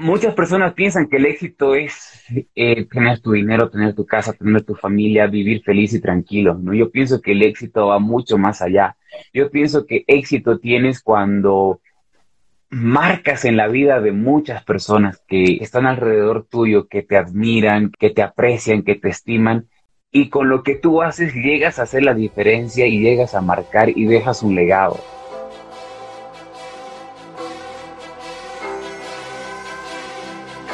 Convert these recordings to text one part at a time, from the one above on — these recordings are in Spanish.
muchas personas piensan que el éxito es eh, tener tu dinero, tener tu casa, tener tu familia, vivir feliz y tranquilo, ¿no? Yo pienso que el éxito va mucho más allá. Yo pienso que éxito tienes cuando marcas en la vida de muchas personas que están alrededor tuyo, que te admiran, que te aprecian, que te estiman, y con lo que tú haces llegas a hacer la diferencia y llegas a marcar y dejas un legado.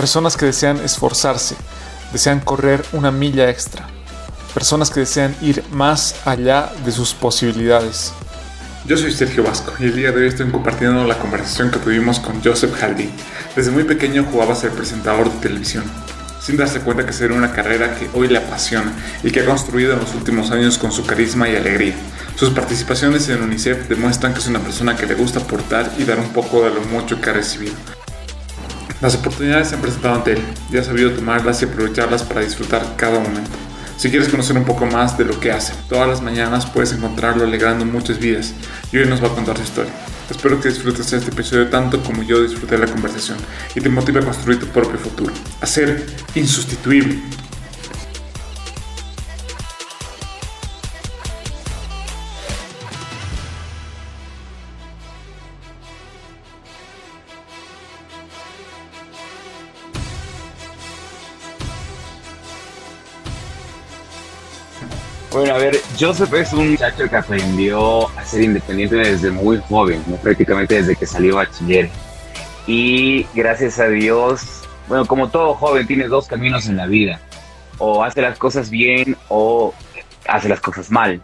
Personas que desean esforzarse, desean correr una milla extra. Personas que desean ir más allá de sus posibilidades. Yo soy Sergio Vasco y el día de hoy estoy compartiendo la conversación que tuvimos con Joseph Haldi. Desde muy pequeño jugaba a ser presentador de televisión, sin darse cuenta que sería una carrera que hoy le apasiona y que ha construido en los últimos años con su carisma y alegría. Sus participaciones en UNICEF demuestran que es una persona que le gusta aportar y dar un poco de lo mucho que ha recibido. Las oportunidades se han presentado ante él y ha sabido tomarlas y aprovecharlas para disfrutar cada momento. Si quieres conocer un poco más de lo que hace, todas las mañanas puedes encontrarlo alegrando muchas vidas y hoy nos va a contar su historia. Espero que disfrutes este episodio tanto como yo disfruté la conversación y te motive a construir tu propio futuro, a ser insustituible Bueno, a ver, Joseph es un muchacho que aprendió a ser independiente desde muy joven, prácticamente desde que salió bachiller. Y gracias a Dios, bueno, como todo joven, tiene dos caminos en la vida. O hace las cosas bien o hace las cosas mal.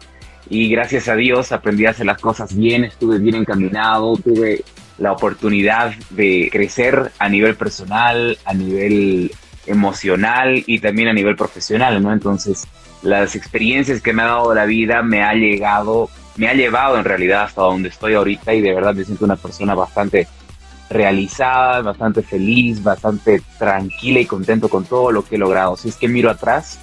Y gracias a Dios aprendí a hacer las cosas bien, estuve bien encaminado, tuve la oportunidad de crecer a nivel personal, a nivel emocional y también a nivel profesional, ¿no? Entonces, las experiencias que me ha dado la vida me ha llegado, me ha llevado en realidad hasta donde estoy ahorita y de verdad me siento una persona bastante realizada, bastante feliz, bastante tranquila y contento con todo lo que he logrado. Si es que miro atrás,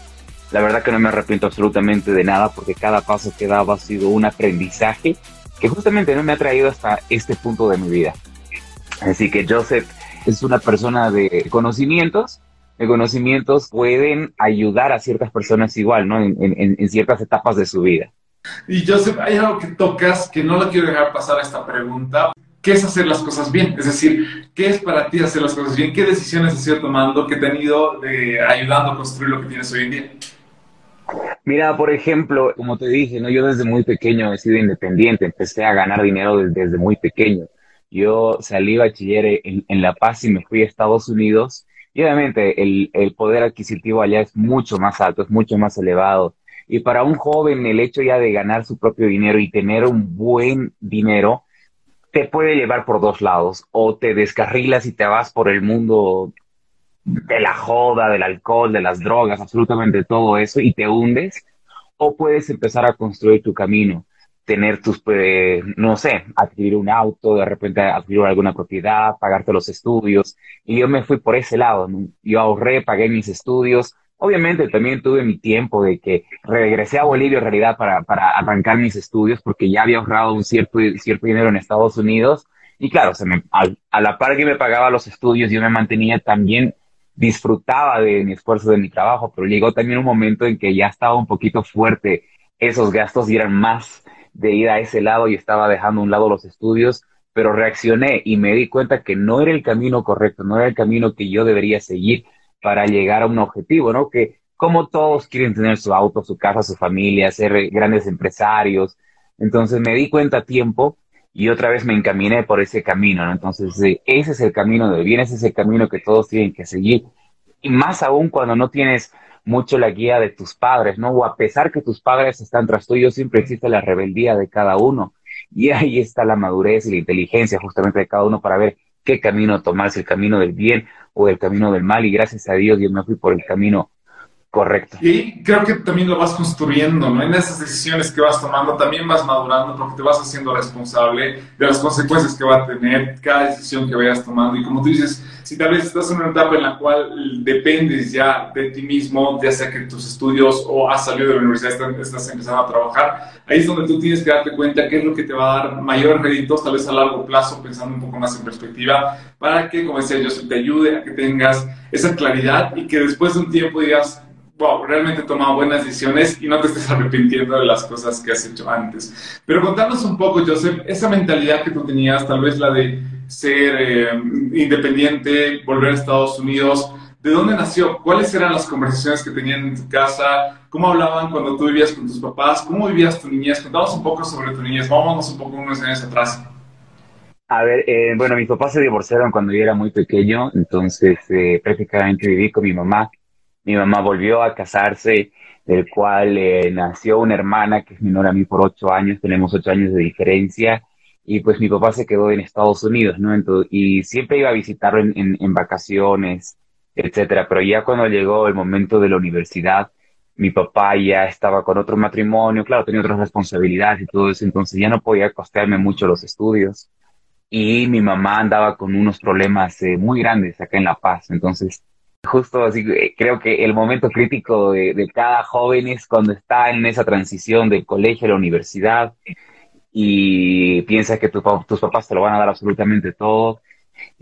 la verdad que no me arrepiento absolutamente de nada porque cada paso que he dado ha sido un aprendizaje que justamente no me ha traído hasta este punto de mi vida. Así que Joseph es una persona de conocimientos, de conocimientos pueden ayudar a ciertas personas igual, ¿no? En, en, ciertas etapas de su vida. Y Joseph, hay algo que tocas que no lo quiero dejar pasar a esta pregunta. ¿Qué es hacer las cosas bien? Es decir, ¿qué es para ti hacer las cosas bien? ¿Qué decisiones has ido tomando que te han ido eh, ayudando a construir lo que tienes hoy en día? Mira, por ejemplo, como te dije, ¿no? yo desde muy pequeño he sido independiente, empecé a ganar dinero desde, desde muy pequeño. Yo salí bachiller en, en La Paz y me fui a Estados Unidos y obviamente el, el, poder adquisitivo allá es mucho más alto, es mucho más elevado. Y para un joven el hecho ya de ganar su propio dinero y tener un buen dinero te puede llevar por dos lados. O te descarrilas y te vas por el mundo de la joda, del alcohol, de las drogas, absolutamente todo eso y te hundes. O puedes empezar a construir tu camino tener tus, pues, no sé, adquirir un auto, de repente adquirir alguna propiedad, pagarte los estudios. Y yo me fui por ese lado, yo ahorré, pagué mis estudios. Obviamente también tuve mi tiempo de que regresé a Bolivia en realidad para, para arrancar mis estudios porque ya había ahorrado un cierto, cierto dinero en Estados Unidos. Y claro, se me, a, la par que me pagaba los estudios, yo me mantenía también disfrutaba de mi esfuerzo, de mi trabajo, pero llegó también un momento en que ya estaba un poquito fuerte esos gastos eran más de ir a ese lado y estaba dejando a un lado los estudios, pero reaccioné y me di cuenta que no era el camino correcto, no era el camino que yo debería seguir para llegar a un objetivo, ¿no? Que como todos quieren tener su auto, su casa, su familia, ser grandes empresarios. Entonces me di cuenta a tiempo y otra vez me encaminé por ese camino, ¿no? Entonces ese es el camino de bien, ese es el camino que todos tienen que seguir. Y más aún cuando no tienes mucho la guía de tus padres, ¿no? O a pesar que tus padres están tras tuyo, siempre existe la rebeldía de cada uno. Y ahí está la madurez y la inteligencia justamente de cada uno para ver qué camino tomar, si el camino del bien o el camino del mal, y gracias a Dios yo me fui por el camino Correcto. Y creo que también lo vas construyendo, ¿no? En esas decisiones que vas tomando también vas madurando porque te vas haciendo responsable de las consecuencias que va a tener cada decisión que vayas tomando. Y como tú dices, si tal vez estás en una etapa en la cual dependes ya de ti mismo, ya sea que tus estudios o has salido de la universidad, estás empezando a trabajar, ahí es donde tú tienes que darte cuenta qué es lo que te va a dar mayores réditos, tal vez a largo plazo, pensando un poco más en perspectiva, para que, como decía yo, te ayude a que tengas esa claridad y que después de un tiempo digas, wow, realmente he tomado buenas decisiones y no te estés arrepintiendo de las cosas que has hecho antes. Pero contanos un poco, Joseph, esa mentalidad que tú tenías, tal vez la de ser eh, independiente, volver a Estados Unidos, ¿de dónde nació? ¿Cuáles eran las conversaciones que tenían en tu casa? ¿Cómo hablaban cuando tú vivías con tus papás? ¿Cómo vivías tu niñez? Contanos un poco sobre tu niñez. Vámonos un poco unos años atrás. A ver, eh, bueno, mis papás se divorciaron cuando yo era muy pequeño, entonces eh, prácticamente viví con mi mamá mi mamá volvió a casarse, del cual eh, nació una hermana que es menor a mí por ocho años, tenemos ocho años de diferencia, y pues mi papá se quedó en Estados Unidos, ¿no? Entonces, y siempre iba a visitarlo en, en, vacaciones, etcétera, pero ya cuando llegó el momento de la universidad, mi papá ya estaba con otro matrimonio, claro, tenía otras responsabilidades y todo eso, entonces ya no podía costearme mucho los estudios. Y mi mamá andaba con unos problemas eh, muy grandes acá en La Paz, entonces justo así, eh, creo que el momento crítico de, cada joven es cuando está en esa transición del colegio a la universidad y piensa que tus papás te lo van a dar absolutamente todo.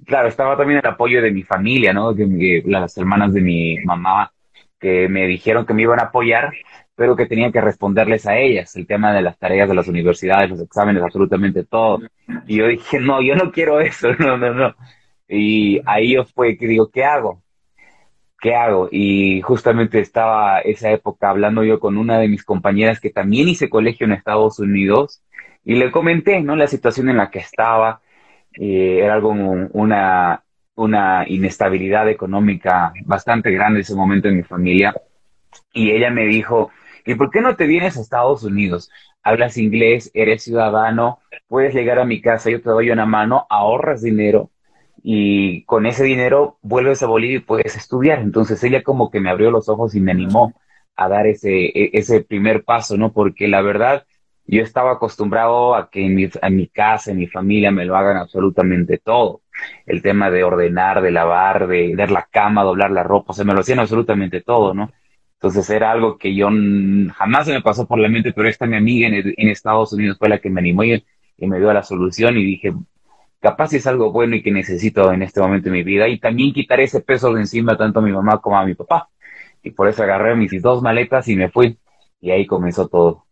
claro, estaba también el apoyo de mi familia, ¿no? Que, las hermanas de mi mamá que me dijeron que me iban a apoyar, pero que tenía que responderles a ellas, el tema de las tareas de las universidades, los exámenes, absolutamente todo. Y yo dije, no, yo no quiero eso, no, no, no. Y ahí yo fue que digo, ¿qué hago? ¿Qué hago? Y justamente estaba esa época hablando yo con una de mis compañeras que también hice colegio en Estados Unidos y le comenté, ¿no? La situación en la que estaba. Eh, era algo una, una inestabilidad económica bastante grande en ese momento en mi familia. Y ella me dijo, ¿y por qué no te vienes a Estados Unidos? Hablas inglés, eres ciudadano, puedes llegar a mi casa, yo te doy una mano, ahorras dinero y con ese dinero vuelves a Bolivia y puedes estudiar. Entonces ella como que me abrió los ojos y me animó a dar ese, e, ese primer paso, ¿no? Porque la verdad, yo estaba acostumbrado a que en mi, en mi casa, en mi familia, me lo hagan absolutamente todo. El tema de ordenar, de lavar, de dar la cama, doblar la ropa, se me lo hacían absolutamente todo, ¿no? Entonces era algo que yo jamás se me pasó por la mente, pero esta mi amiga en, en Estados Unidos fue la que me animó y, y me dio la solución y dije, capaz es algo bueno y que necesito en este momento de mi vida y también quitar ese peso de encima tanto a mi mamá como a mi papá. Y por eso agarré mis dos maletas y me fui. Y ahí comenzó todo.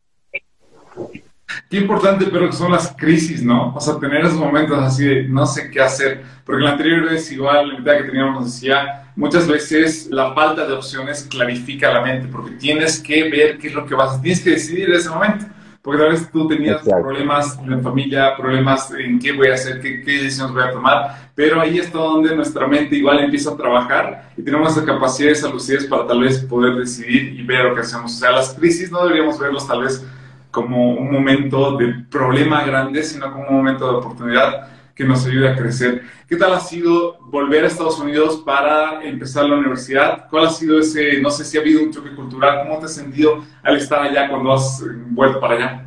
Qué importante, pero que son las crisis, ¿no? O sea, tener esos momentos así de no sé qué hacer. Porque la anterior vez, igual, la idea que teníamos nos decía, muchas veces la falta de opciones clarifica la mente, porque tienes que ver qué es lo que vas a, tienes que decidir en ese momento porque tal vez tú tenías problemas en familia, problemas en qué voy a hacer, qué, qué, decisiones voy a tomar, pero ahí está donde nuestra mente igual empieza a trabajar y tenemos esa capacidad, esa lucidez para tal vez poder decidir y ver lo que hacemos. O sea, las crisis no deberíamos verlos tal vez como un momento de problema grande, sino como un momento de oportunidad que nos ayude a crecer. ¿Qué tal ha sido volver a Estados Unidos para empezar la universidad? ¿Cuál ha sido ese, no sé si ha habido un choque cultural? ¿Cómo te has sentido al estar allá cuando has vuelto para allá?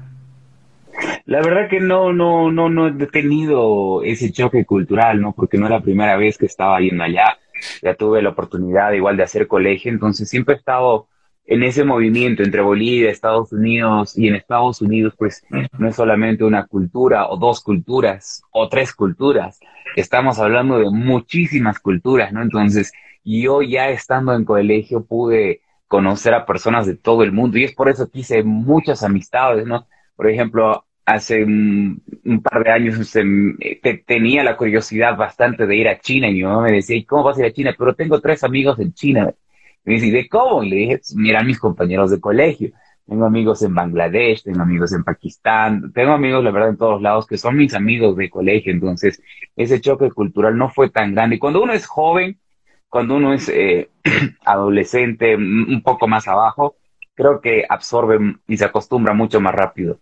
La verdad que no, no, no, no he tenido ese choque cultural, ¿no? Porque no es la primera vez que estaba yendo allá. Ya tuve la oportunidad igual de hacer colegio, entonces siempre he estado en ese movimiento entre Bolivia, Estados Unidos y en Estados Unidos, pues no es solamente una cultura o dos culturas o tres culturas, estamos hablando de muchísimas culturas, ¿no? Entonces, yo ya estando en colegio pude conocer a personas de todo el mundo y es por eso que hice muchas amistades, ¿no? Por ejemplo, hace un, par de años tenía la curiosidad bastante de ir a China y mi mamá me decía, ¿y cómo vas a ir a China? Pero tengo tres amigos en China. Me dice, ¿de cómo? Y le dije, mira mis compañeros de colegio. Tengo amigos en Bangladesh, tengo amigos en Pakistán, tengo amigos, la verdad, en todos lados que son mis amigos de colegio. Entonces, ese choque cultural no fue tan grande. Y cuando uno es joven, cuando uno es eh, adolescente, un poco más abajo, creo que absorbe y se acostumbra mucho más rápido.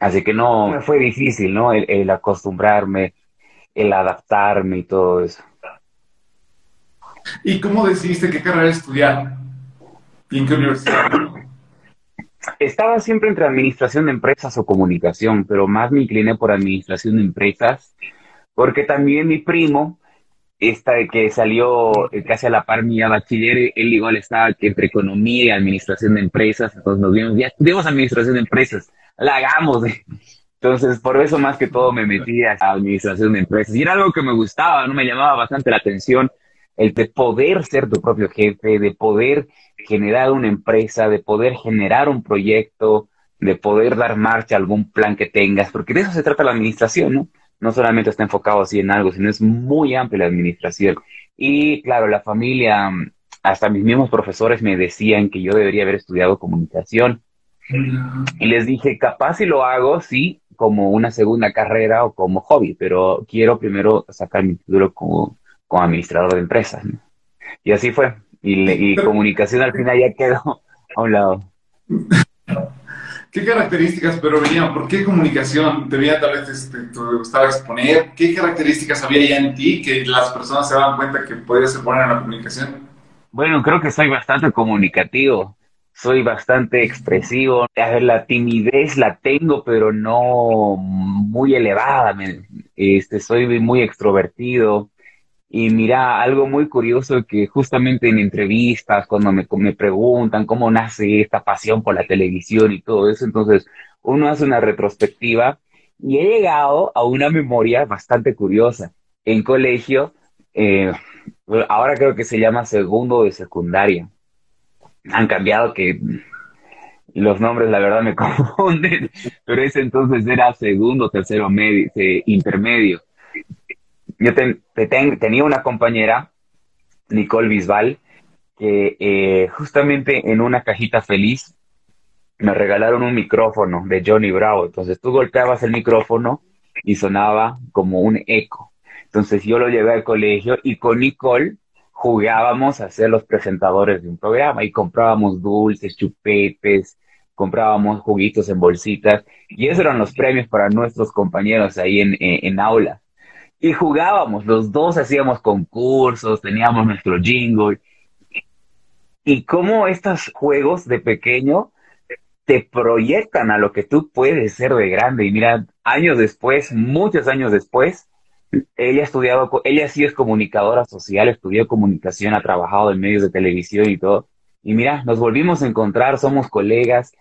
Así que no, fue difícil, ¿no? El, el acostumbrarme, el adaptarme y todo eso. ¿Y cómo decidiste qué carrera estudiar? ¿Y en qué universidad? Estaba siempre entre administración de empresas o comunicación, pero más me incliné por administración de empresas, porque también mi primo, esta que salió casi a la par mía bachiller, él igual estaba entre economía y administración de empresas, entonces nos vimos, ya estudiamos administración de empresas, la hagamos. Entonces, por eso más que todo me metí a administración de empresas. Y era algo que me gustaba, ¿no? Me llamaba bastante la atención el de poder ser tu propio jefe, de poder generar una empresa, de poder generar un proyecto, de poder dar marcha a algún plan que tengas, porque de eso se trata la administración, ¿no? No solamente está enfocado así en algo, sino es muy amplia la administración. Y claro, la familia, hasta mis mismos profesores me decían que yo debería haber estudiado comunicación. Y les dije, capaz si lo hago, sí, como una segunda carrera o como hobby, pero quiero primero sacar mi título como como administrador de empresas. Y así fue. Y, comunicación al final ya quedó a un lado. ¿Qué características, pero venían, por qué comunicación? ¿Te veía tal vez este, te gustaba exponer? ¿Qué características había ya en ti que las personas se daban cuenta que podías buena en la comunicación? Bueno, creo que soy bastante comunicativo, soy bastante expresivo. A ver, la timidez la tengo, pero no muy elevada. Este, soy muy extrovertido. Y mira, algo muy curioso que justamente en entrevistas, cuando me, me preguntan cómo nace esta pasión por la televisión y todo eso, entonces uno hace una retrospectiva y he llegado a una memoria bastante curiosa. En colegio, eh, ahora creo que se llama segundo de secundaria. Han cambiado que los nombres la verdad me confunden, pero ese entonces era segundo, tercero, medio, eh, intermedio yo tenía una compañera, Nicole Bisbal, que eh, justamente en una cajita feliz me regalaron un micrófono de Johnny Bravo. Entonces tú golpeabas el micrófono y sonaba como un eco. Entonces yo lo llevé al colegio y con Nicole jugábamos a ser los presentadores de un programa y comprábamos dulces, chupetes, comprábamos juguitos en bolsitas y esos eran los premios para nuestros compañeros ahí en, en aula y jugábamos, los dos hacíamos concursos, teníamos nuestro jingle. Y cómo estos juegos de pequeño te proyectan a lo que tú puedes ser de grande. Y mira, años después, muchos años después, ella ha estudiado, ella sí es comunicadora social, estudió comunicación, ha trabajado en medios de televisión y todo. Y mira, nos volvimos a encontrar, somos colegas,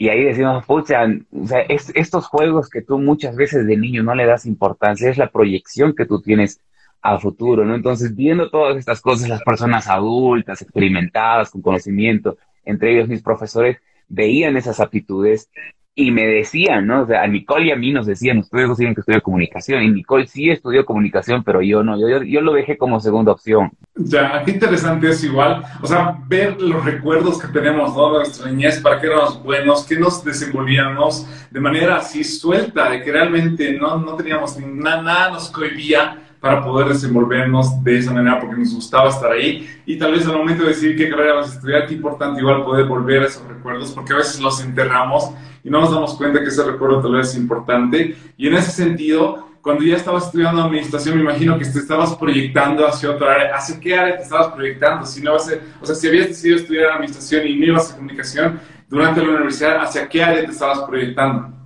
y ahí decimos, pucha, o sea, estos juegos que tú muchas veces de niño no le das importancia, es la proyección que tú tienes a futuro, ¿no? Entonces, viendo todas estas cosas, las personas adultas, experimentadas, con conocimiento, entre ellos mis profesores, veían esas aptitudes y me decían, ¿no? O sea, a Nicole y a mí nos decían, ustedes no tienen que estudiar comunicación. Y Nicole sí estudió comunicación, pero yo no, yo, yo, lo dejé como segunda opción. Ya, qué interesante es igual. O sea, ver los recuerdos que tenemos, ¿no? De nuestra niñez, para qué éramos buenos, qué nos desenvolvíamos de manera así suelta, de que realmente no, no teníamos nada, nada nos cohibía para poder desenvolvernos de esa manera porque nos gustaba estar ahí y tal vez al momento de decidir qué carrera vas a estudiar, qué importante igual poder volver a esos recuerdos porque a veces los enterramos y no nos damos cuenta que ese recuerdo tal vez es importante. Y en ese sentido, cuando ya estabas estudiando administración, me imagino que te estabas proyectando hacia otra área. ¿Hacia qué área te estabas proyectando? Si no vas a, o sea, si habías decidido estudiar administración y no ibas a comunicación durante la universidad, ¿hacia qué área te estabas proyectando?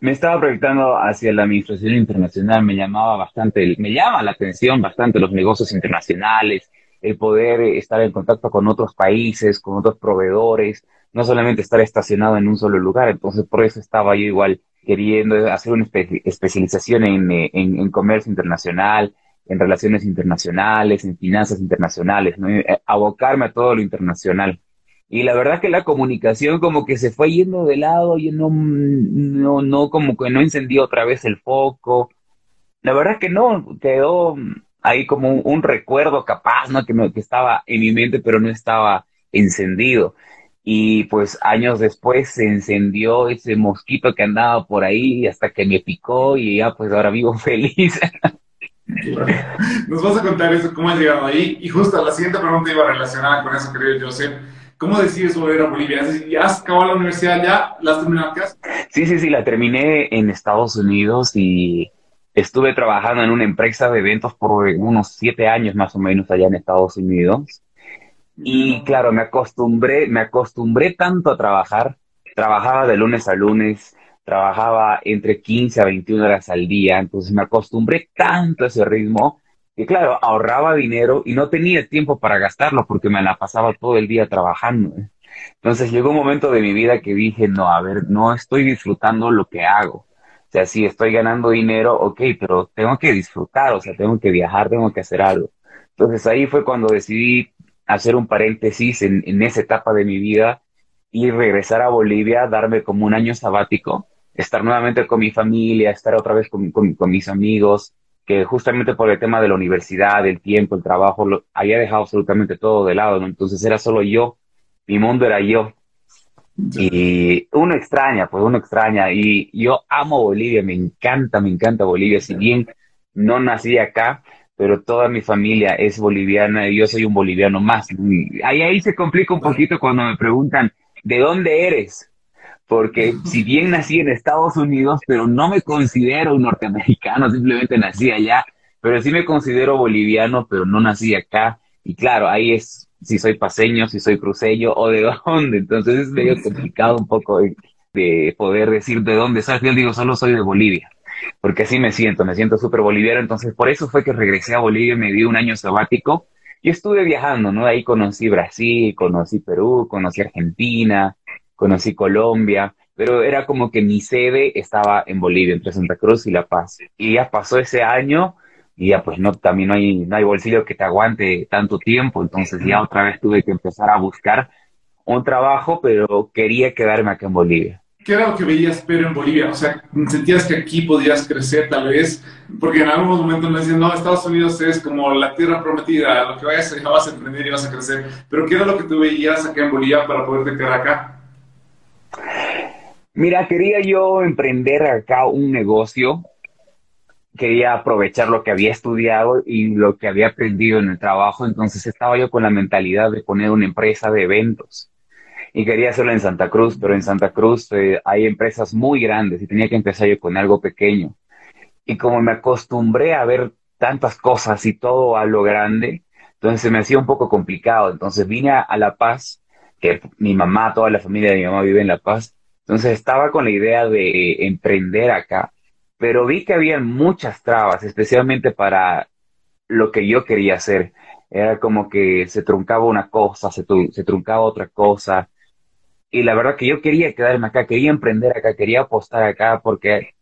Me estaba proyectando hacia la administración internacional, me llamaba bastante, me llama la atención bastante los negocios internacionales, el poder estar en contacto con otros países, con otros proveedores, no solamente estar estacionado en un solo lugar. Entonces, por eso estaba yo igual queriendo hacer una especialización eh, en, en, comercio internacional, en relaciones internacionales, en finanzas internacionales, ¿no? Eh, abocarme a todo lo internacional. Y la verdad que la comunicación como que se fue yendo de lado, y no, no, como que no encendió otra vez el foco. La verdad que no, quedó ahí como un, recuerdo capaz, ¿no? Que, que estaba en mi mente, pero no estaba encendido y pues años después se encendió ese mosquito que andaba por ahí hasta que me picó y ya pues ahora vivo feliz. Nos vas a contar eso, cómo has llegado ahí. Y justo la siguiente pregunta iba relacionada con eso, querido Joseph. ¿Cómo decides volver a Bolivia? ¿Ya has acabado la universidad ya? ¿La has terminado acá? Sí, sí, sí, la terminé en Estados Unidos y estuve trabajando en una empresa de eventos por unos siete años más o menos allá en Estados Unidos. Y claro, me acostumbré, me acostumbré tanto a trabajar. Trabajaba de lunes a lunes, trabajaba entre 15 a 21 horas al día, entonces me acostumbré tanto a ese ritmo que claro, ahorraba dinero y no tenía tiempo para gastarlo porque me la pasaba todo el día trabajando. Entonces llegó un momento de mi vida que dije, no, a ver, no estoy disfrutando lo que hago. O sea, sí estoy ganando dinero, ok, pero tengo que disfrutar, o sea, tengo que viajar, tengo que hacer algo. Entonces ahí fue cuando decidí hacer un paréntesis en, en esa etapa de mi vida y regresar a Bolivia, darme como un año sabático, estar nuevamente con mi familia, estar otra vez con, con, mis amigos, que justamente por el tema de la universidad, el tiempo, el trabajo, lo, había dejado absolutamente todo de lado, ¿no? Entonces era solo yo, mi mundo era yo. Y uno extraña, pues uno extraña. Y yo amo Bolivia, me encanta, me encanta Bolivia. Si bien no nací acá, pero toda mi familia es boliviana y yo soy un boliviano más. ahí, ahí se complica un poquito cuando me preguntan, ¿de dónde eres? Porque si bien nací en Estados Unidos, pero no me considero un norteamericano, simplemente nací allá, pero sí me considero boliviano, pero no nací acá. Y claro, ahí es si soy paseño, si soy cruceño o de dónde. Entonces es medio complicado un poco de, de poder decir de dónde soy. Yo digo, solo soy de Bolivia porque así me siento, me siento súper boliviano, entonces por eso fue que regresé a Bolivia y me di un año sabático y estuve viajando, ¿no? Ahí conocí Brasil, conocí Perú, conocí Argentina, conocí Colombia, pero era como que mi sede estaba en Bolivia, entre Santa Cruz y La Paz. Y ya pasó ese año y ya pues no, también no hay, no hay bolsillo que te aguante tanto tiempo, entonces ya otra vez tuve que empezar a buscar un trabajo, pero quería quedarme acá en Bolivia. ¿Qué era lo que veías pero en Bolivia? O sea, ¿sentías que aquí podías crecer tal vez? Porque en algunos momentos me decían, no, Estados Unidos es como la tierra prometida, lo que vayas vas a emprender y vas a crecer. Pero ¿qué era lo que tú veías acá en Bolivia para poderte quedar acá? Mira, quería yo emprender acá un negocio. Quería aprovechar lo que había estudiado y lo que había aprendido en el trabajo. Entonces estaba yo con la mentalidad de poner una empresa de eventos y quería hacerlo en Santa Cruz, pero en Santa Cruz eh, hay empresas muy grandes y tenía que empezar yo con algo pequeño. Y como me acostumbré a ver tantas cosas y todo a lo grande, entonces se me hacía un poco complicado. Entonces vine a, La Paz, que mi mamá, toda la familia de mi mamá vive en La Paz, entonces estaba con la idea de emprender acá, pero vi que había muchas trabas, especialmente para lo que yo quería hacer. Era como que se truncaba una cosa, se, se truncaba otra cosa, y la verdad que yo quería quedarme acá, quería emprender acá, quería apostar acá porque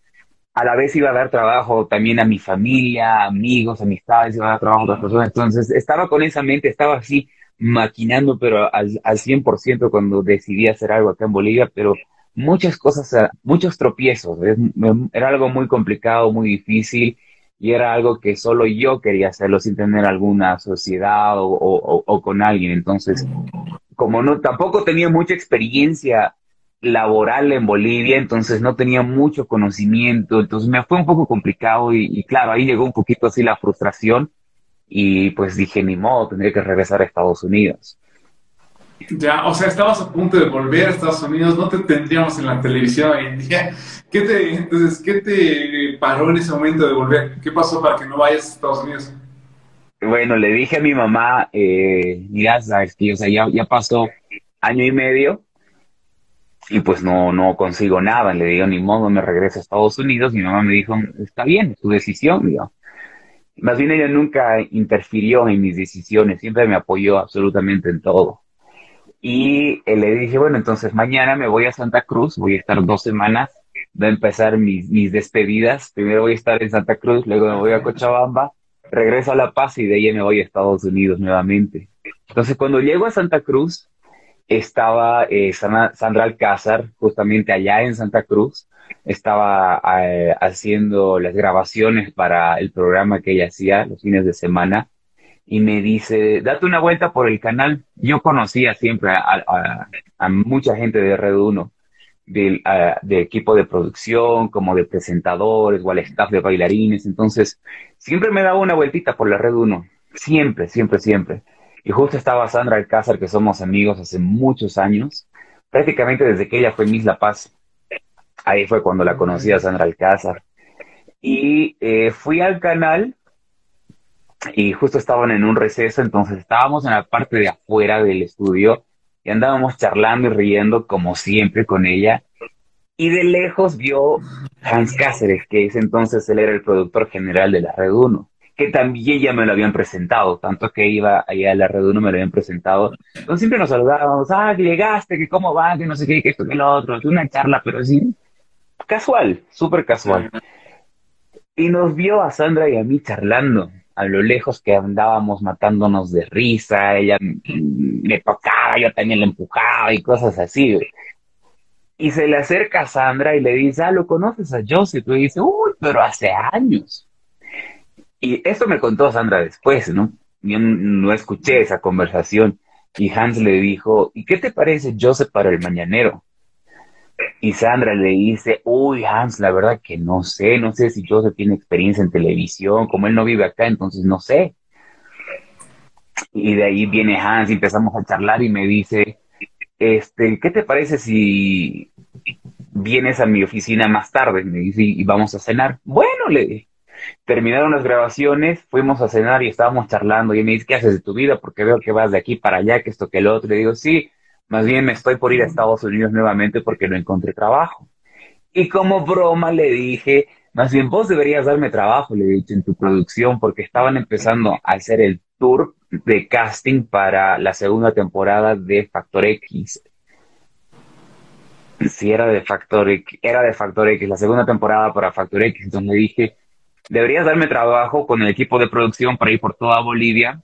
a la vez iba a dar trabajo también a mi familia, amigos, amistades, iba a dar trabajo a otras personas. Entonces estaba con esa mente, estaba así maquinando, pero al, al 100% cuando decidí hacer algo acá en Bolivia, pero muchas cosas, muchos tropiezos. Era algo muy complicado, muy difícil y era algo que solo yo quería hacerlo sin tener alguna sociedad o, o, o con alguien. Entonces como no, tampoco tenía mucha experiencia laboral en Bolivia, entonces no tenía mucho conocimiento, entonces me fue un poco complicado y, claro, ahí llegó un poquito así la frustración y pues dije, ni modo, tendría que regresar a Estados Unidos. Ya, o sea, estabas a punto de volver a Estados Unidos, no te tendríamos en la televisión hoy en día. ¿Qué te, entonces, ¿qué te paró en ese momento de volver? ¿Qué pasó para que no vayas a Estados Unidos? Bueno, le dije a mi mamá, eh, mira, sabes que o sea, ya, ya pasó año y medio y pues no, no consigo nada. Le digo, ni modo, me regreso a Estados Unidos. Mi mamá me dijo, está bien, tu decisión. Digo. Más bien ella nunca interfirió en mis decisiones, siempre me apoyó absolutamente en todo. Y eh, le dije, bueno, entonces mañana me voy a Santa Cruz, voy a estar dos semanas, voy a empezar mis, mis despedidas. Primero voy a estar en Santa Cruz, luego me voy a Cochabamba regreso a La Paz y de ahí me voy a Estados Unidos nuevamente. Entonces, cuando llego a Santa Cruz, estaba eh, Sandra Alcázar, justamente allá en Santa Cruz, estaba eh, haciendo las grabaciones para el programa que ella hacía los fines de semana y me dice, date una vuelta por el canal. Yo conocía siempre a, a mucha gente de Red 1 del, de equipo de producción, como de presentadores o al staff de bailarines. Entonces, siempre me daba una vueltita por la red 1. Siempre, siempre, siempre. Y justo estaba Sandra Alcázar, que somos amigos hace muchos años, prácticamente desde que ella fue Miss La Paz. Ahí fue cuando la conocí a Sandra Alcázar. Y eh, fui al canal y justo estaban en un receso, entonces estábamos en la parte de afuera del estudio y andábamos charlando y riendo como siempre con ella. Y de lejos vio Hans Cáceres, que es entonces él era el productor general de la Red 1, que también ya me lo habían presentado, tanto que iba allá a la Red 1 me lo habían presentado. Entonces siempre nos saludábamos, ah, que llegaste, que cómo va, que no sé qué, que esto, que lo otro, una charla, pero sí, casual, súper casual. Y nos vio a Sandra y a mí charlando a lo lejos que andábamos matándonos de risa, ella me tocaba, yo también le empujaba y cosas así. Y se le acerca a Sandra y le dice, ah, ¿lo conoces a Joseph? Y dice, uy, pero hace años. Y esto me contó Sandra después, ¿no? Yo no escuché esa conversación. Y Hans le dijo, ¿y qué te parece Joseph para el mañanero? Y Sandra le dice, uy, Hans, la verdad que no sé, no sé si Joseph tiene experiencia en televisión, como él no vive acá, entonces no sé. Y de ahí viene Hans y empezamos a charlar y me dice, este, ¿qué te parece si vienes a mi oficina más tarde? Me dice, y vamos a cenar. Bueno, le terminaron las grabaciones, fuimos a cenar y estábamos charlando y me dice, ¿qué haces de tu vida? Porque veo que vas de aquí para allá, que esto, que el otro. Le digo, sí, más bien me estoy por ir a Estados Unidos nuevamente porque no encontré trabajo. Y como broma le dije, más bien vos deberías darme trabajo, le he dicho, en tu producción, porque estaban empezando a hacer el tour de casting para la segunda temporada de Factor X. Si era de Factor X, era de Factor X, la segunda temporada para Factor X. Entonces le dije, deberías darme trabajo con el equipo de producción para ir por toda Bolivia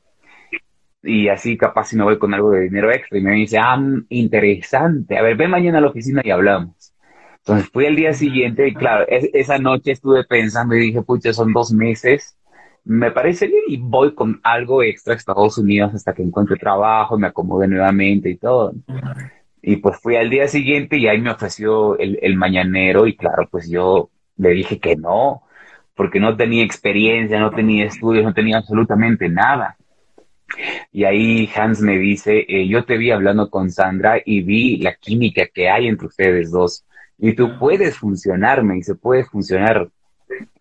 y así capaz si me voy con algo de dinero extra. Y me dice, ah, interesante, a ver, ven mañana a la oficina y hablamos. Entonces fui al día siguiente y claro, esa noche estuve pensando y dije, pucha, son dos meses, me parece bien y voy con algo extra a Estados Unidos hasta que encuentre trabajo, me acomode nuevamente y todo. Y pues fui al día siguiente y ahí me ofreció el, el mañanero y claro, pues yo le dije que no, porque no tenía experiencia, no tenía estudios, no tenía absolutamente nada. Y ahí Hans me dice, eh, yo te vi hablando con Sandra y vi la química que hay entre ustedes dos. Y tú puedes funcionar, me dice, puedes funcionar.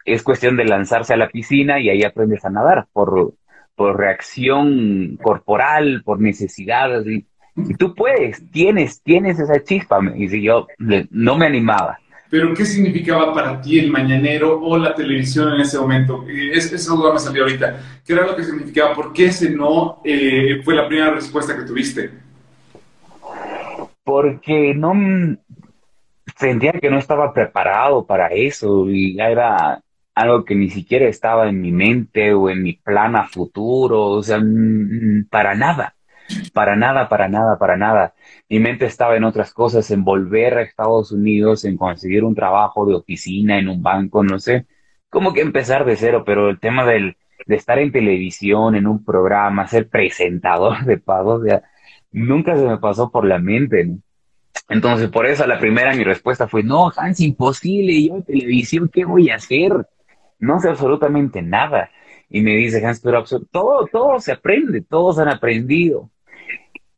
Es cuestión de lanzarse a la piscina y ahí aprendes a nadar por, por reacción corporal, por necesidades. Y, y tú puedes, tienes, tienes esa chispa. Me dice, yo no me animaba pero ¿qué significaba para ti el mañanero o la televisión en ese momento? Es, esa duda me salió ahorita. ¿Qué era lo que significaba? ¿Por qué ese no eh, fue la primera respuesta que tuviste? Porque no sentía que no estaba preparado para eso y ya era algo que ni siquiera estaba en mi mente o en mi plan a futuro, o sea, para nada, para nada, para nada, para nada mi mente estaba en otras cosas, en volver a Estados Unidos, en conseguir un trabajo de oficina en un banco, no sé, como que empezar de cero, pero el tema del, de estar en televisión, en un programa, ser presentador de pagos, nunca se me pasó por la mente, Entonces, por eso la primera mi respuesta fue, no, Hans, imposible, yo en televisión, ¿qué voy a hacer? No sé absolutamente nada. Y me dice Hans, pero todo, todo se aprende, todos han aprendido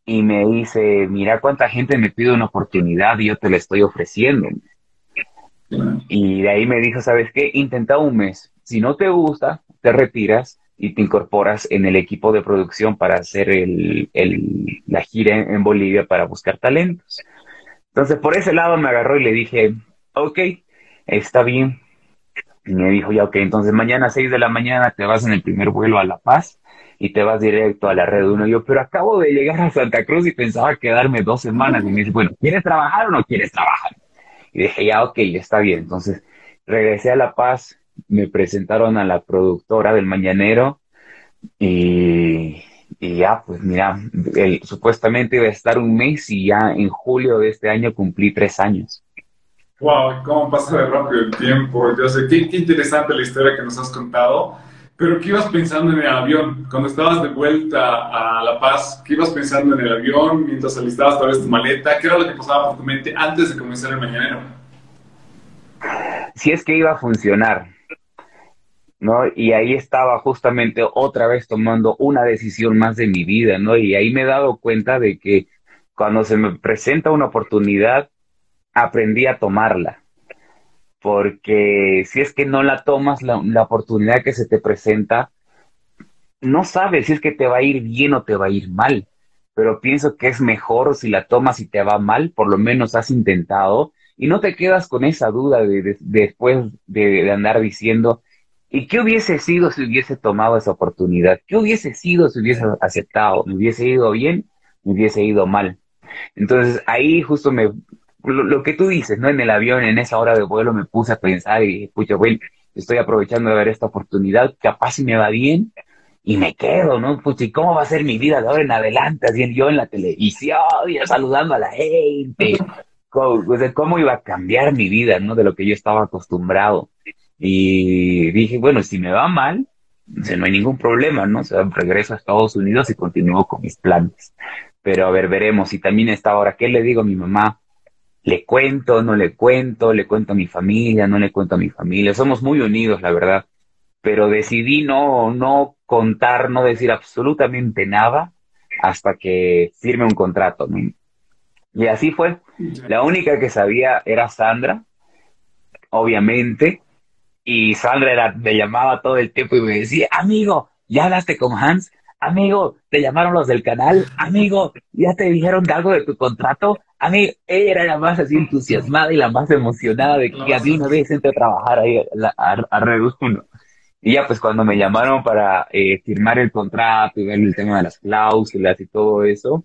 y me dice, mira cuánta gente me pide una oportunidad y yo te la estoy ofreciendo. Y de ahí me dijo, ¿sabes qué? Intenta un mes. Si no te gusta, te retiras y te incorporas en el equipo de producción para hacer el, la gira en, Bolivia para buscar talentos. Entonces, por ese lado me agarró y le dije, ok, está bien. Y me dijo, ya, ok, entonces mañana a 6 de la mañana te vas en el primer vuelo a La Paz y te vas directo a la red uno. Yo, pero acabo de llegar a Santa Cruz y pensaba quedarme dos semanas. Y me dice, bueno, ¿quieres trabajar o no quieres trabajar? Y dije, ya, ok, está bien. Entonces regresé a La Paz, me presentaron a la productora del Mañanero y, y ya, pues mira, supuestamente iba a estar un mes y ya en julio de este año cumplí tres años. Wow, cómo pasa de rápido el tiempo. Yo sé, qué, qué interesante la historia que nos has contado. Pero ¿qué ibas pensando en el avión? Cuando estabas de vuelta a La Paz, ¿qué ibas pensando en el avión mientras alistabas tal vez tu maleta? ¿Qué era lo que pasaba por tu mente antes de comenzar el mañanero? Si es que iba a funcionar, ¿no? Y ahí estaba justamente otra vez tomando una decisión más de mi vida, ¿no? Y ahí me he dado cuenta de que cuando se me presenta una oportunidad, aprendí a tomarla porque si es que no la tomas, la, la oportunidad que se te presenta, no sabes si es que te va a ir bien o te va a ir mal, pero pienso que es mejor si la tomas y te va mal, por lo menos has intentado y no te quedas con esa duda de, después de, andar diciendo, ¿y qué hubiese sido si hubiese tomado esa oportunidad? ¿Qué hubiese sido si hubiese aceptado? ¿Me hubiese ido bien? ¿Me hubiese ido mal? Entonces ahí justo me, lo, que tú dices, ¿no? En el avión, en esa hora de vuelo, me puse a pensar y, pucha, bueno, estoy aprovechando de ver esta oportunidad, capaz si me va bien, y me quedo, ¿no? Pucha, ¿y cómo va a ser mi vida de ahora en adelante? Así yo en la televisión, yo saludando a la gente, ¿Cómo, iba a cambiar mi vida, ¿no? De lo que yo estaba acostumbrado. Y dije, bueno, si me va mal, no hay ningún problema, ¿no? O sea, regreso a Estados Unidos y continúo con mis planes. Pero a ver, veremos. Y también está ahora, ¿qué le digo a mi mamá? ¿Le cuento, no le cuento? ¿Le cuento a mi familia, no le cuento a mi familia? Somos muy unidos, la verdad. Pero decidí no, no contar, no decir absolutamente nada hasta que firme un contrato. ¿no? Y así fue. La única que sabía era Sandra, obviamente. Y Sandra era, me llamaba todo el tiempo y me decía, amigo, ¿ya hablaste con Hans? Amigo, te llamaron los del canal. Amigo, ¿ya te dijeron algo de tu contrato? A mí, ella era la más así entusiasmada y la más emocionada de que a mí una vez entre a trabajar ahí a, a, a y ya pues cuando me llamaron para eh, firmar el contrato y ver el tema de las cláusulas y todo eso,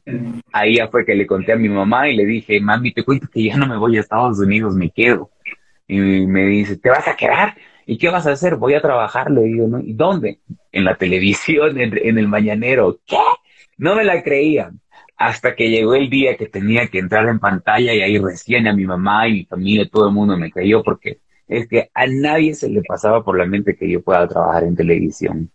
ahí ya fue que le conté a mi mamá y le dije, mami, te cuento que ya no me voy a Estados Unidos, me quedo. Y me dice, ¿te vas a quedar? ¿Y qué vas a hacer? Voy a trabajar, le digo. ¿Y dónde? En la televisión, en, en el mañanero. ¿Qué? No me la creían. Hasta que llegó el día que tenía que entrar en pantalla y ahí recién a mi mamá y mi familia, todo el mundo me creyó porque es que a nadie se le pasaba por la mente que yo pueda trabajar en televisión.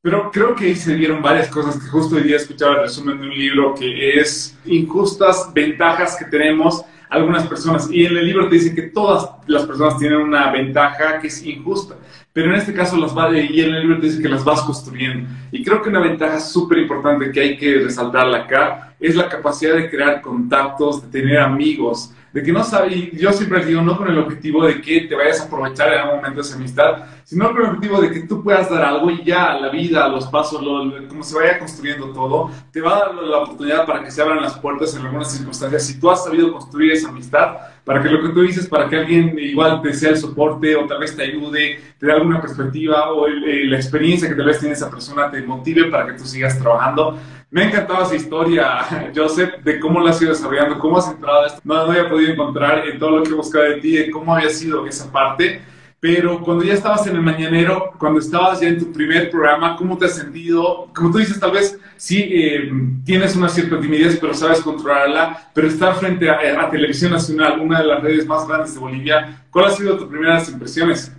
Pero creo que se dieron varias cosas que justo hoy día escuchaba el resumen de un libro que es injustas ventajas que tenemos algunas personas. Y en el libro te dice que todas las personas tienen una ventaja que es injusta. Pero en este caso las va, y en el libro te dice que las vas construyendo. Y creo que una ventaja súper importante que hay que resaltarla acá es la capacidad de crear contactos, de tener amigos, de que no sabe, y yo siempre digo, no con el objetivo de que te vayas a aprovechar en algún momento esa amistad, sino con el objetivo de que tú puedas dar algo y ya la vida, los pasos, lo, como se vaya construyendo todo, te va a dar la oportunidad para que se abran las puertas en algunas circunstancias. Si tú has sabido construir esa amistad, para que lo que tú dices, para que alguien igual te sea el soporte o tal vez te ayude, te dé alguna perspectiva o eh, la experiencia que tal vez tiene esa persona te motive para que tú sigas trabajando. Me ha encantado esa historia, Joseph, de cómo la has ido desarrollando, cómo has entrado a esto. No lo había podido encontrar en todo lo que he buscado de ti, en cómo había sido esa parte. Pero cuando ya estabas en el mañanero, cuando estabas ya en tu primer programa, ¿cómo te has sentido? Como tú dices, tal vez sí eh, tienes una cierta timidez, pero sabes controlarla. Pero estar frente a, Televisión Nacional, una de las redes más grandes de Bolivia, ¿cuáles han sido tus primeras impresiones?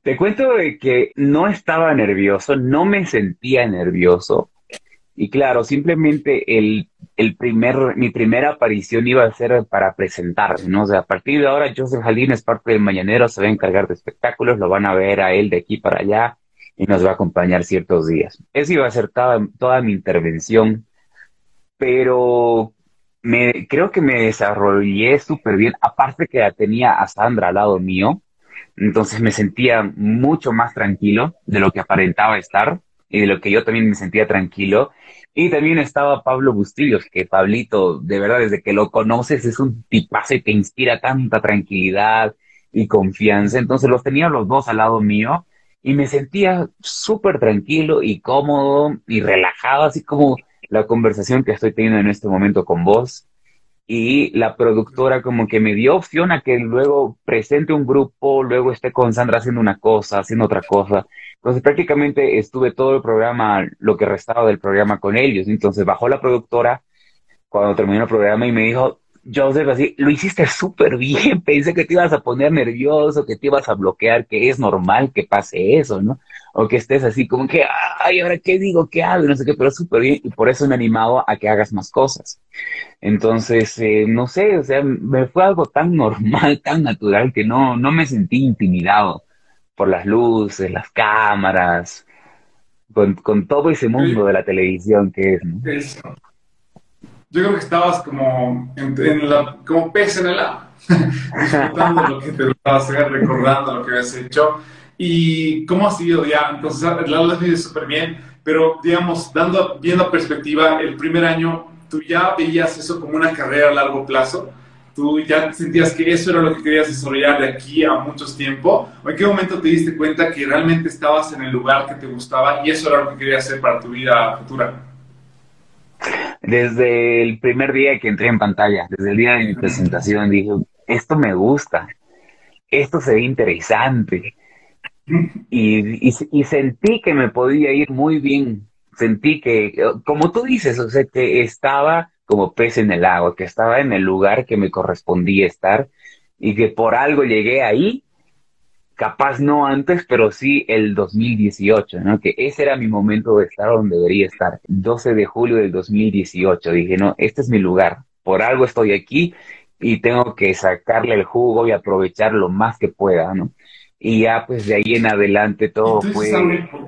Te cuento de que no estaba nervioso, no me sentía nervioso. Y claro, simplemente el, el primer, mi primera aparición iba a ser para presentarme, ¿no? O sea, a partir de ahora Joseph Jalín es parte del Mañanero, se va a encargar de espectáculos, lo van a ver a él de aquí para allá y nos va a acompañar ciertos días. Esa iba a ser toda, toda mi intervención, pero me, creo que me desarrollé súper bien, aparte que tenía a Sandra al lado mío, entonces me sentía mucho más tranquilo de lo que aparentaba estar y de lo que yo también me sentía tranquilo. Y también estaba Pablo Bustillos, que Pablito, de verdad, desde que lo conoces, es un tipazo y te inspira tanta tranquilidad y confianza. Entonces los tenía los dos al lado mío y me sentía súper tranquilo y cómodo y relajado, así como la conversación que estoy teniendo en este momento con vos y la productora como que me dio opción a que luego presente un grupo, luego esté con Sandra haciendo una cosa, haciendo otra cosa. Entonces prácticamente estuve todo el programa, lo que restaba del programa con ellos. Entonces bajó la productora cuando terminó el programa y me dijo, Joseph, así, lo hiciste súper bien, pensé que te ibas a poner nervioso, que te ibas a bloquear, que es normal que pase eso, ¿no? O que estés así como que, ay, ahora qué digo, qué hago, no sé qué, pero súper bien, y por eso me he animado a que hagas más cosas. Entonces, eh, no sé, o sea, me fue algo tan normal, tan natural, que no, no me sentí intimidado por las luces, las cámaras, con, con todo ese mundo de la televisión que es, ¿no? Yo creo que estabas como, en, la, como pez en el agua, disfrutando lo que te gustaba hacer, recordando lo que habías hecho. ¿Y cómo ha sido ya? Entonces, la has vivido súper bien, pero digamos, dando, viendo perspectiva, el primer año, ¿tú ya veías eso como una carrera a largo plazo? ¿Tú ya sentías que eso era lo que querías desarrollar de aquí a muchos tiempo? ¿O en qué momento te diste cuenta que realmente estabas en el lugar que te gustaba y eso era lo que querías hacer para tu vida futura? Desde el primer día que entré en pantalla, desde el día de mi presentación, dije, esto me gusta, esto se ve interesante. Y, y, sentí que me podía ir muy bien. Sentí que, como tú dices, o sea, que estaba como pez en el agua, que estaba en el lugar que me correspondía estar y que por algo llegué ahí, capaz no antes, pero sí el 2018, ¿no? Que ese era mi momento de estar donde debería estar. 12 de julio del 2018, dije, no, este es mi lugar, por algo estoy aquí y tengo que sacarle el jugo y aprovechar lo más que pueda, ¿no? y ya pues de ahí en adelante todo fue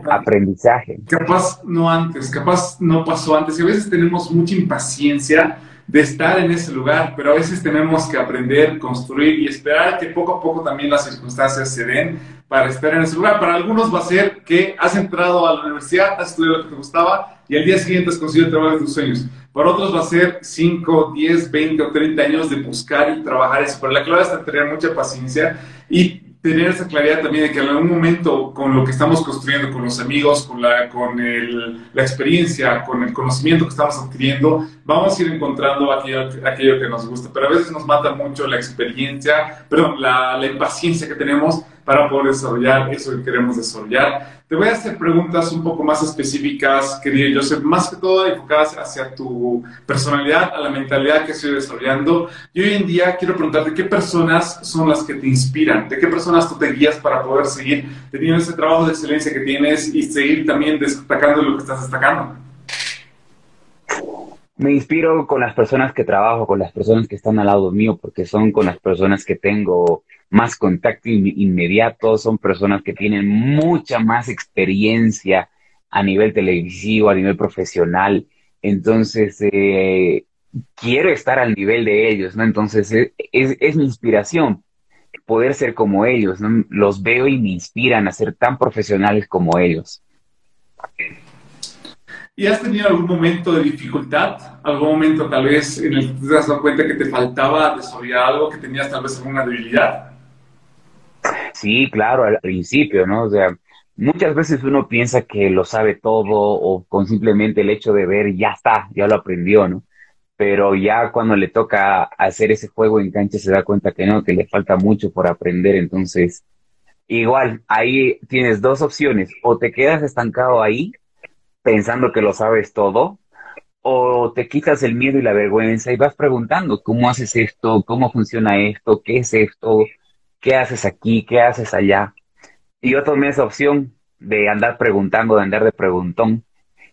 aprendizaje. Capaz no antes, capaz no pasó antes. Y a veces tenemos mucha impaciencia de estar en ese lugar, pero a veces tenemos que aprender, construir y esperar que poco a poco también las circunstancias se den para estar en ese lugar. Para algunos va a ser que has entrado a la universidad, has estudiado lo que te gustaba y al día siguiente has conseguido el trabajo de tus sueños. Para otros va a ser 5, 10, 20 o 30 años de buscar y trabajar eso. Pero la clave es tener mucha paciencia y tener esa claridad también de que en algún momento con lo que estamos construyendo, con los amigos, con la, con el, la experiencia, con el conocimiento que estamos adquiriendo, vamos a ir encontrando aquello, aquello que nos gusta. Pero a veces nos mata mucho la experiencia, perdón, la, la impaciencia que tenemos para poder desarrollar eso que queremos desarrollar. Te voy a hacer preguntas un poco más específicas, querido Joseph, más que todo enfocadas hacia tu personalidad, a la mentalidad que estoy desarrollando. Y hoy en día quiero preguntarte qué personas son las que te inspiran, de qué personas tú te guías para poder seguir teniendo ese trabajo de excelencia que tienes y seguir también destacando lo que estás destacando. Me inspiro con las personas que trabajo, con las personas que están al lado mío, porque son con las personas que tengo más contacto inmediato, son personas que tienen mucha más experiencia a nivel televisivo, a nivel profesional. Entonces, eh, quiero estar al nivel de ellos, ¿no? Entonces, eh, es, mi inspiración poder ser como ellos, ¿no? Los veo y me inspiran a ser tan profesionales como ellos. ¿Y has tenido algún momento de dificultad? ¿Algún momento tal vez en el que te has dado cuenta que te faltaba desarrollar algo, que tenías tal vez alguna debilidad? Sí, claro, al principio, ¿no? O sea, muchas veces uno piensa que lo sabe todo o con simplemente el hecho de ver, ya está, ya lo aprendió, ¿no? Pero ya cuando le toca hacer ese juego en cancha se da cuenta que no, que le falta mucho por aprender, entonces, igual, ahí tienes dos opciones, o te quedas estancado ahí pensando que lo sabes todo, o te quitas el miedo y la vergüenza y vas preguntando, ¿cómo haces esto? ¿Cómo funciona esto? ¿Qué es esto? ¿qué haces aquí? ¿Qué haces allá? Y yo tomé esa opción de andar preguntando, de andar de preguntón.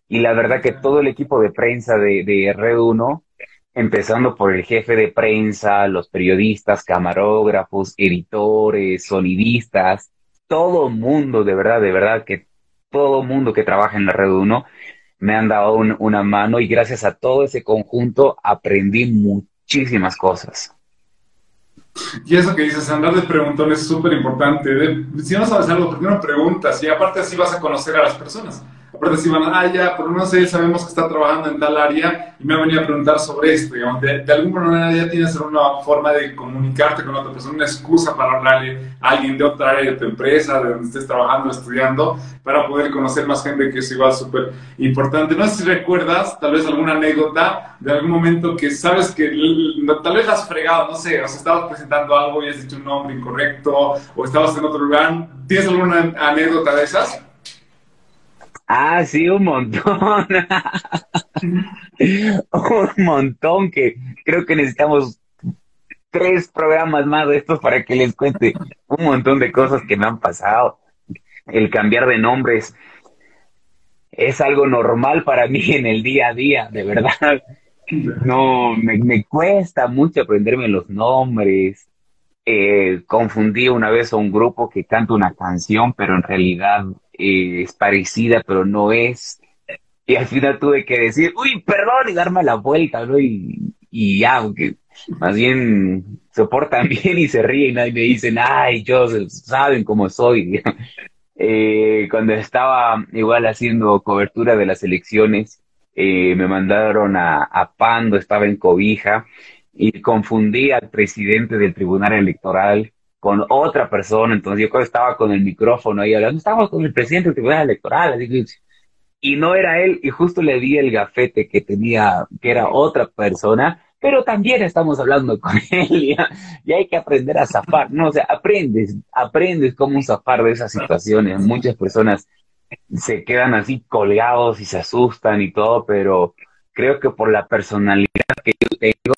Y la verdad que todo el equipo de prensa de, de Red 1, empezando por el jefe de prensa, los periodistas, camarógrafos, editores, sonidistas, todo mundo, de verdad, de verdad que todo mundo que trabaja en la Red 1 me han dado una mano y gracias a todo ese conjunto aprendí muchísimas cosas. Y eso que dices, andar de es súper importante. Si no sabes algo, ¿por qué preguntas? Y aparte así vas a conocer a las personas. Aparte si van, ah, ya, pero no sé, sabemos que está trabajando en tal área y me ha venido a preguntar sobre esto. Digamos, de, de, alguna manera ya tienes una forma de comunicarte con otra persona, una excusa para hablarle a alguien de otra área de tu empresa, de donde estés trabajando, estudiando, para poder conocer más gente que es igual súper importante. No sé si recuerdas tal vez alguna anécdota de algún momento que sabes que tal vez has fregado, no sé, o sea, estabas presentando algo y has dicho un nombre incorrecto o estabas en otro lugar. ¿Tienes alguna anécdota de esas? Ah, sí, un montón. un montón que creo que necesitamos tres programas más de estos para que les cuente un montón de cosas que me han pasado. El cambiar de nombres es algo normal para mí en el día a día, de verdad. No, me, me cuesta mucho aprenderme los nombres. Eh, confundí una vez a un grupo que canta una canción, pero en realidad eh, es parecida, pero no es. Y al final tuve que decir, uy, perdón, y darme la vuelta, y ya, aunque más bien se portan bien y se ríen y me dicen, ay, yo saben cómo soy. eh, cuando estaba igual haciendo cobertura de las elecciones, eh, me mandaron a, a Pando, estaba en Cobija, y confundí al presidente del Tribunal Electoral con otra persona, entonces yo estaba con el micrófono ahí hablando, estábamos con el presidente del Tribunal Electoral, así y no era él, y justo le di el gafete que tenía, que era otra persona, pero también estamos hablando con él y, hay que aprender a zafar, ¿no? O sea, aprendes, aprendes cómo zafar de esas situaciones. Muchas personas se quedan así colgados y se asustan y todo, pero creo que por la personalidad que yo tengo,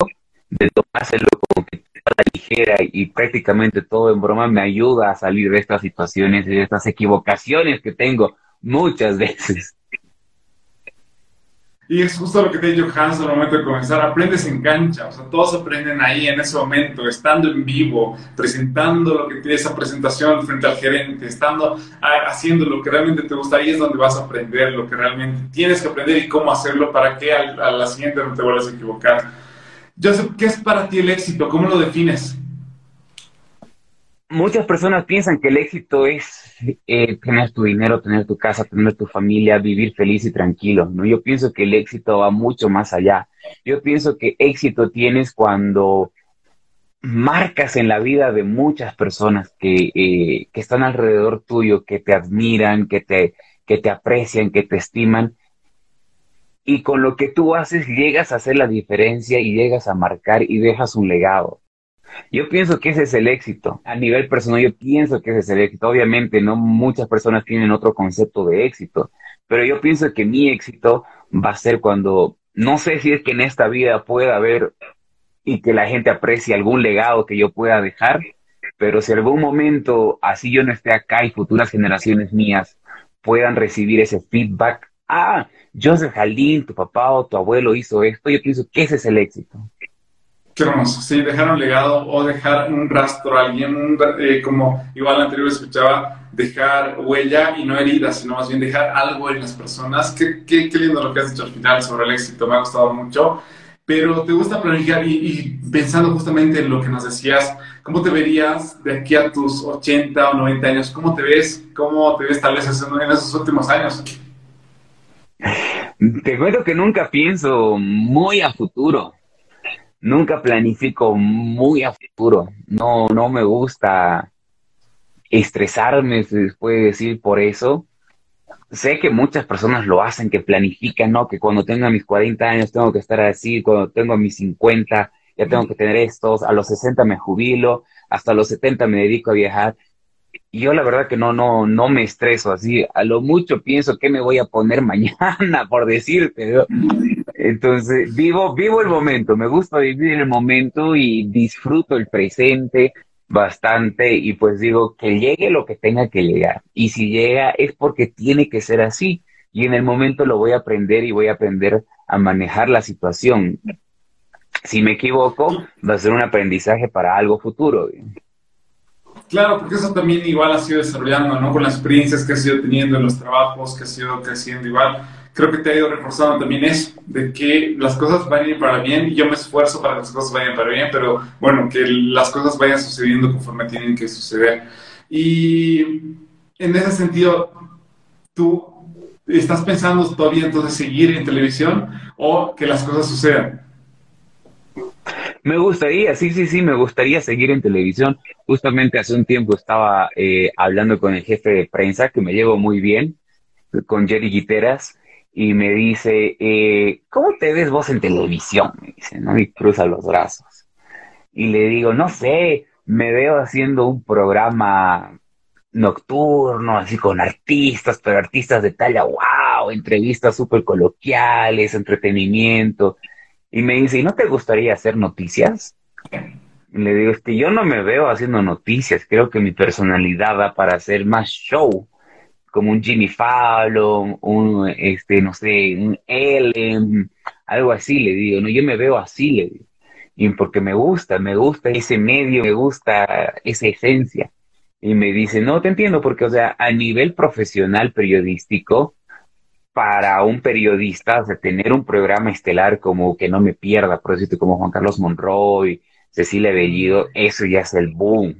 de tomárselo como que la ligera y prácticamente todo en broma me ayuda a salir de estas situaciones y de estas equivocaciones que tengo muchas veces. Y es justo lo que te dicho Hans al momento de comenzar, aprendes en cancha, o sea, todos aprenden ahí en ese momento, estando en vivo, presentando lo que tiene esa presentación frente al gerente, estando haciendo lo que realmente te gusta, ahí es donde vas a aprender lo que realmente tienes que aprender y cómo hacerlo para que a, a la siguiente no te vuelvas a equivocar. Joseph, ¿qué es para ti el éxito? ¿Cómo lo defines? muchas personas piensan que el éxito es eh, tener tu dinero, tener tu casa, tener tu familia, vivir feliz y tranquilo. ¿no? Yo pienso que el éxito va mucho más allá. Yo pienso que éxito tienes cuando marcas en la vida de muchas personas que, eh, que están alrededor tuyo, que te admiran, que te, que te aprecian, que te estiman. Y con lo que tú haces llegas a hacer la diferencia y llegas a marcar y dejas un legado. Yo pienso que ese es el éxito. A nivel personal, yo pienso que ese es el éxito. Obviamente, no muchas personas tienen otro concepto de éxito, pero yo pienso que mi éxito va a ser cuando, no sé si es que en esta vida pueda haber y que la gente aprecie algún legado que yo pueda dejar, pero si algún momento así yo no esté acá y futuras generaciones mías puedan recibir ese feedback, ah, Joseph Jaldín, tu papá o tu abuelo hizo esto, yo pienso que ese es el éxito. Qué hermoso, sí, dejar un legado o dejar un rastro a alguien, eh, como igual anterior escuchaba, dejar huella y no heridas, sino más bien dejar algo en las personas. Qué, lindo lo que has dicho al final sobre el éxito, me ha gustado mucho. Pero te gusta planificar y, y, pensando justamente en lo que nos decías, ¿cómo te verías de aquí a tus 80 o 90 años? ¿Cómo te ves? ¿Cómo te ves tal vez en esos últimos años? Te cuento que nunca pienso muy a futuro nunca planifico muy a futuro. No, no me gusta estresarme, se puede decir, por eso. Sé que muchas personas lo hacen, que planifican, ¿no? Que cuando tenga mis 40 años tengo que estar así, cuando tengo mis 50 ya tengo que tener estos, a los 60 me jubilo, hasta los 70 me dedico a viajar. Yo la verdad que no, no, no me estreso así. A lo mucho pienso que me voy a poner mañana, por decirte. ¿no? Entonces, vivo, vivo el momento, me gusta vivir el momento y disfruto el presente bastante y pues digo que llegue lo que tenga que llegar. Y si llega es porque tiene que ser así. Y en el momento lo voy a aprender y voy a aprender a manejar la situación. Si me equivoco, va a ser un aprendizaje para algo futuro. Claro, porque eso también igual ha sido desarrollando, ¿no? Con las experiencias que has ido teniendo en los trabajos, que has ido creciendo igual creo que te ha ido reforzando también eso, de que las cosas vayan para bien y yo me esfuerzo para que las cosas vayan para bien, pero bueno, que las cosas vayan sucediendo conforme tienen que suceder. Y en ese sentido, ¿tú estás pensando todavía entonces seguir en televisión o que las cosas sucedan? Me gustaría, sí, sí, sí, me gustaría seguir en televisión. Justamente hace un tiempo estaba eh, hablando con el jefe de prensa, que me llevo muy bien, con Jerry Guiteras, y me dice, eh, ¿cómo te ves vos en televisión? Me dice, ¿no? Y cruza los brazos. Y le digo, no sé, me veo haciendo un programa nocturno, así con artistas, pero artistas de talla, wow, entrevistas súper coloquiales, entretenimiento. Y me dice, ¿y no te gustaría hacer noticias? Y le digo, es que yo no me veo haciendo noticias, creo que mi personalidad da para hacer más show como un Jimmy Fallon, un, este, no sé, un Ellen, algo así, le digo, no, yo me veo así, le digo, y porque me gusta, me gusta ese medio, me gusta esa esencia. Y me dice, no, te entiendo, porque, o sea, a nivel profesional periodístico, para un periodista, o sea, tener un programa estelar como que no me pierda, por decirte, como Juan Carlos Monroy, Cecilia Bellido, eso ya es el boom,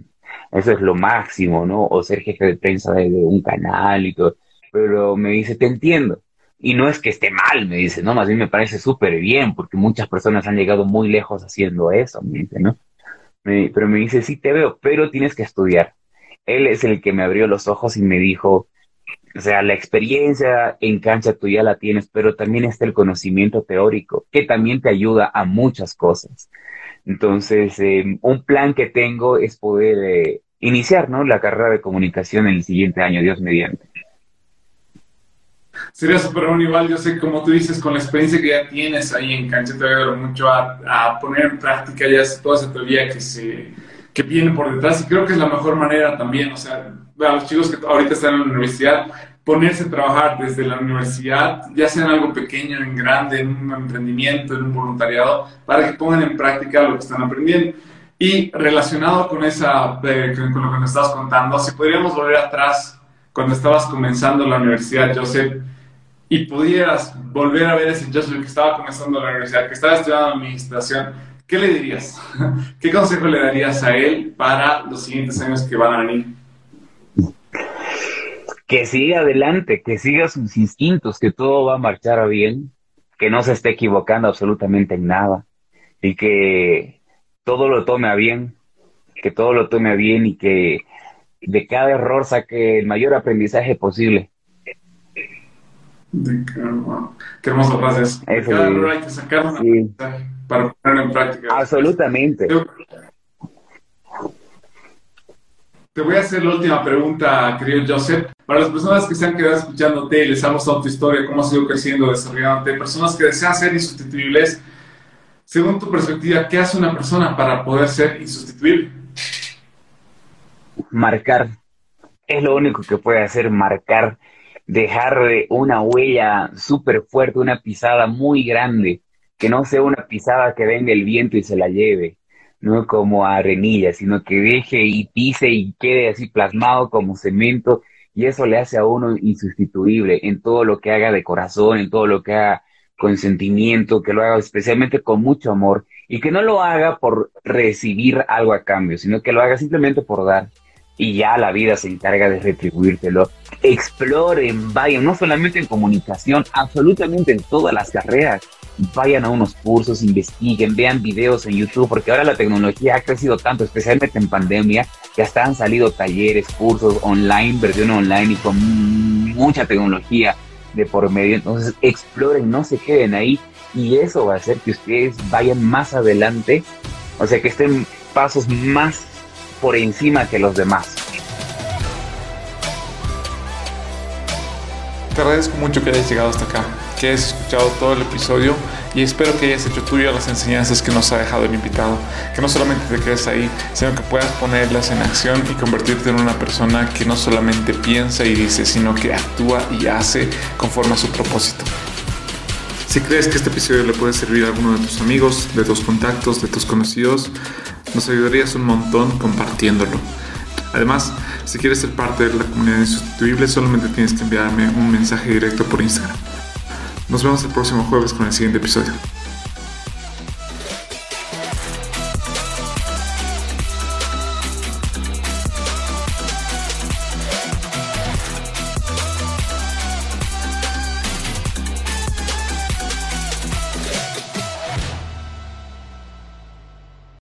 eso es lo máximo, ¿no? O ser jefe de prensa de, un canal y todo. Pero me dice, te entiendo. Y no es que esté mal, me dice, no, más bien me parece súper bien, porque muchas personas han llegado muy lejos haciendo eso, me dice, ¿no? pero me dice, sí te veo, pero tienes que estudiar. Él es el que me abrió los ojos y me dijo, o sea, la experiencia en cancha tú ya la tienes, pero también está el conocimiento teórico, que también te ayuda a muchas cosas. Entonces, eh, un plan que tengo es poder eh, iniciar ¿no? la carrera de comunicación en el siguiente año, Dios mediante. Sería súper bueno, igual, yo sé, como tú dices, con la experiencia que ya tienes ahí en cancha, te ayuda mucho a, a, poner en práctica ya toda esa teoría que, se, que viene por detrás y creo que es la mejor manera también, o sea, a los chicos que ahorita están en la universidad, ponerse a trabajar desde la universidad, ya sea en algo pequeño, en grande, en un emprendimiento, en un voluntariado, para que pongan en práctica lo que están aprendiendo. Y relacionado con, esa, eh, con lo que nos estabas contando, si podríamos volver atrás cuando estabas comenzando la universidad, Joseph, y pudieras volver a ver ese Joseph que estaba comenzando la universidad, que estaba estudiando administración, ¿qué le dirías? ¿Qué consejo le darías a él para los siguientes años que van a venir? que siga adelante, que siga sus instintos, que todo va a marchar bien, que no se esté equivocando absolutamente en nada y que todo lo tome a bien, que todo lo tome a bien y que de cada error saque el mayor aprendizaje posible. Qué. De cada error hay que sacar un para ponerlo en práctica. Absolutamente. Te voy a hacer la última pregunta, querido Joseph. Para las personas que se han quedado escuchándote y les ha gustado tu historia, cómo has ido creciendo, desarrollándote, personas que desean ser insustituibles, según tu perspectiva, ¿qué hace una persona para poder ser insustituible? Marcar. Es lo único que puede hacer, marcar, dejar una huella súper fuerte, una pisada muy grande, que no sea una pisada que venga el viento y se la lleve no como arenilla, sino que deje y pise y quede así plasmado como cemento y eso le hace a uno insustituible en todo lo que haga de corazón, en todo lo que haga con sentimiento, que lo haga especialmente con mucho amor y que no lo haga por recibir algo a cambio, sino que lo haga simplemente por dar y ya la vida se encarga de retribuírtelo. Exploren, vayan, no solamente en comunicación, absolutamente en todas las carreras vayan a unos cursos, investiguen, vean videos en YouTube, porque ahora la tecnología ha crecido tanto, especialmente en pandemia, que hasta han salido talleres, cursos online, versión online y con mucha tecnología de por medio. Entonces, exploren, no se queden ahí y eso va a hacer que ustedes vayan más adelante, o sea, que estén pasos más por encima que los demás. Te agradezco mucho que hayas llegado hasta acá que hayas escuchado todo el episodio y espero que hayas hecho tuyo las enseñanzas que nos ha dejado el invitado. Que no solamente te quedes ahí, sino que puedas ponerlas en acción y convertirte en una persona que no solamente piensa y dice, sino que actúa y hace conforme a su propósito. Si crees que este episodio le puede servir a alguno de tus amigos, de tus contactos, de tus conocidos, nos ayudarías un montón compartiéndolo. Además, si quieres ser parte de la comunidad insustituible, solamente tienes que enviarme un mensaje directo por Instagram. Nos vemos el próximo jueves con el siguiente episodio.